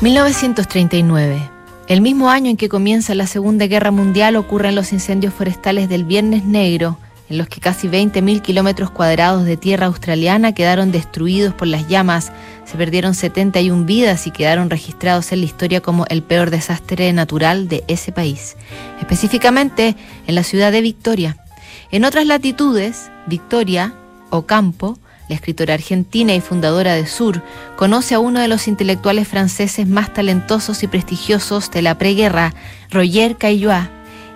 1939. El mismo año en que comienza la Segunda Guerra Mundial ocurren los incendios forestales del Viernes Negro, en los que casi 20.000 kilómetros cuadrados de tierra australiana quedaron destruidos por las llamas, se perdieron 71 vidas y quedaron registrados en la historia como el peor desastre natural de ese país, específicamente en la ciudad de Victoria. En otras latitudes, Victoria, Ocampo, la escritora argentina y fundadora de Sur, conoce a uno de los intelectuales franceses más talentosos y prestigiosos de la preguerra, Roger Caillois.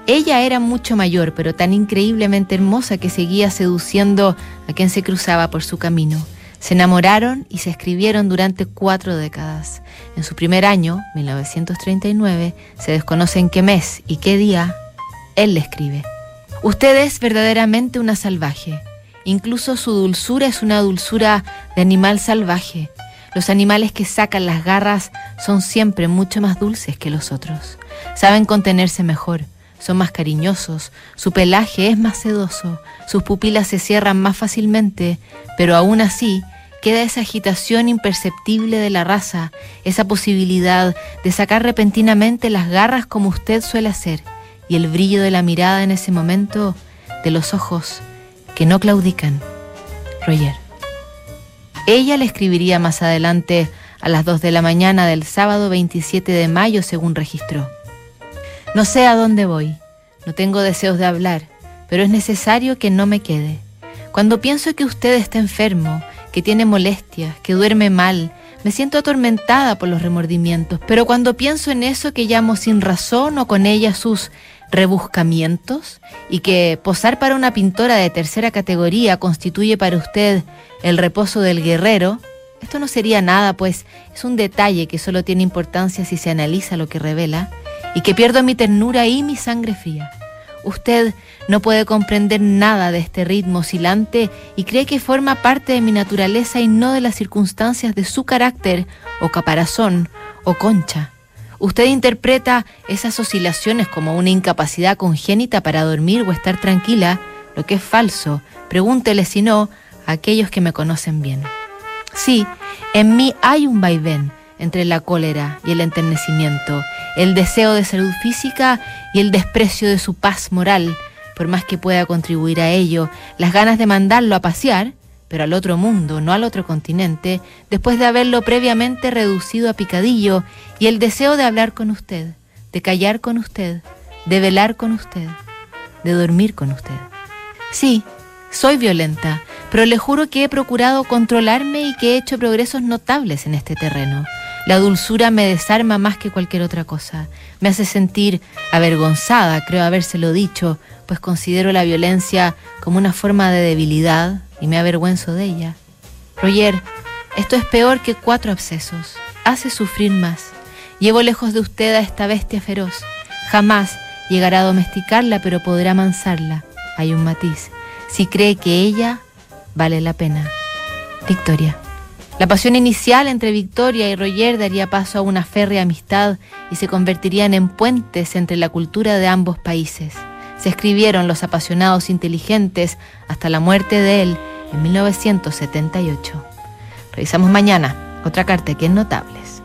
Ella era mucho mayor, pero tan increíblemente hermosa que seguía seduciendo a quien se cruzaba por su camino. Se enamoraron y se escribieron durante cuatro décadas. En su primer año, 1939, se desconoce en qué mes y qué día, él le escribe. Usted es verdaderamente una salvaje. Incluso su dulzura es una dulzura de animal salvaje. Los animales que sacan las garras son siempre mucho más dulces que los otros. Saben contenerse mejor, son más cariñosos, su pelaje es más sedoso, sus pupilas se cierran más fácilmente, pero aún así queda esa agitación imperceptible de la raza, esa posibilidad de sacar repentinamente las garras como usted suele hacer, y el brillo de la mirada en ese momento, de los ojos, que no claudican. Roger. Ella le escribiría más adelante a las 2 de la mañana del sábado 27 de mayo, según registró. No sé a dónde voy, no tengo deseos de hablar, pero es necesario que no me quede. Cuando pienso que usted está enfermo, que tiene molestias, que duerme mal, me siento atormentada por los remordimientos, pero cuando pienso en eso que llamo sin razón o con ella sus rebuscamientos y que posar para una pintora de tercera categoría constituye para usted el reposo del guerrero, esto no sería nada, pues es un detalle que solo tiene importancia si se analiza lo que revela, y que pierdo mi ternura y mi sangre fría. Usted no puede comprender nada de este ritmo oscilante y cree que forma parte de mi naturaleza y no de las circunstancias de su carácter, o caparazón, o concha. Usted interpreta esas oscilaciones como una incapacidad congénita para dormir o estar tranquila, lo que es falso. Pregúntele si no a aquellos que me conocen bien. Sí, en mí hay un vaivén entre la cólera y el enternecimiento, el deseo de salud física y el desprecio de su paz moral, por más que pueda contribuir a ello, las ganas de mandarlo a pasear, pero al otro mundo, no al otro continente, después de haberlo previamente reducido a picadillo, y el deseo de hablar con usted, de callar con usted, de velar con usted, de dormir con usted. Sí, soy violenta, pero le juro que he procurado controlarme y que he hecho progresos notables en este terreno. La dulzura me desarma más que cualquier otra cosa. Me hace sentir avergonzada, creo habérselo dicho, pues considero la violencia como una forma de debilidad y me avergüenzo de ella. Roger, esto es peor que cuatro abscesos. Hace sufrir más. Llevo lejos de usted a esta bestia feroz. Jamás llegará a domesticarla, pero podrá amansarla. Hay un matiz. Si cree que ella vale la pena. Victoria. La pasión inicial entre Victoria y Roger daría paso a una férrea amistad y se convertirían en puentes entre la cultura de ambos países. Se escribieron los apasionados inteligentes hasta la muerte de él en 1978. Revisamos mañana otra carta que es Notables.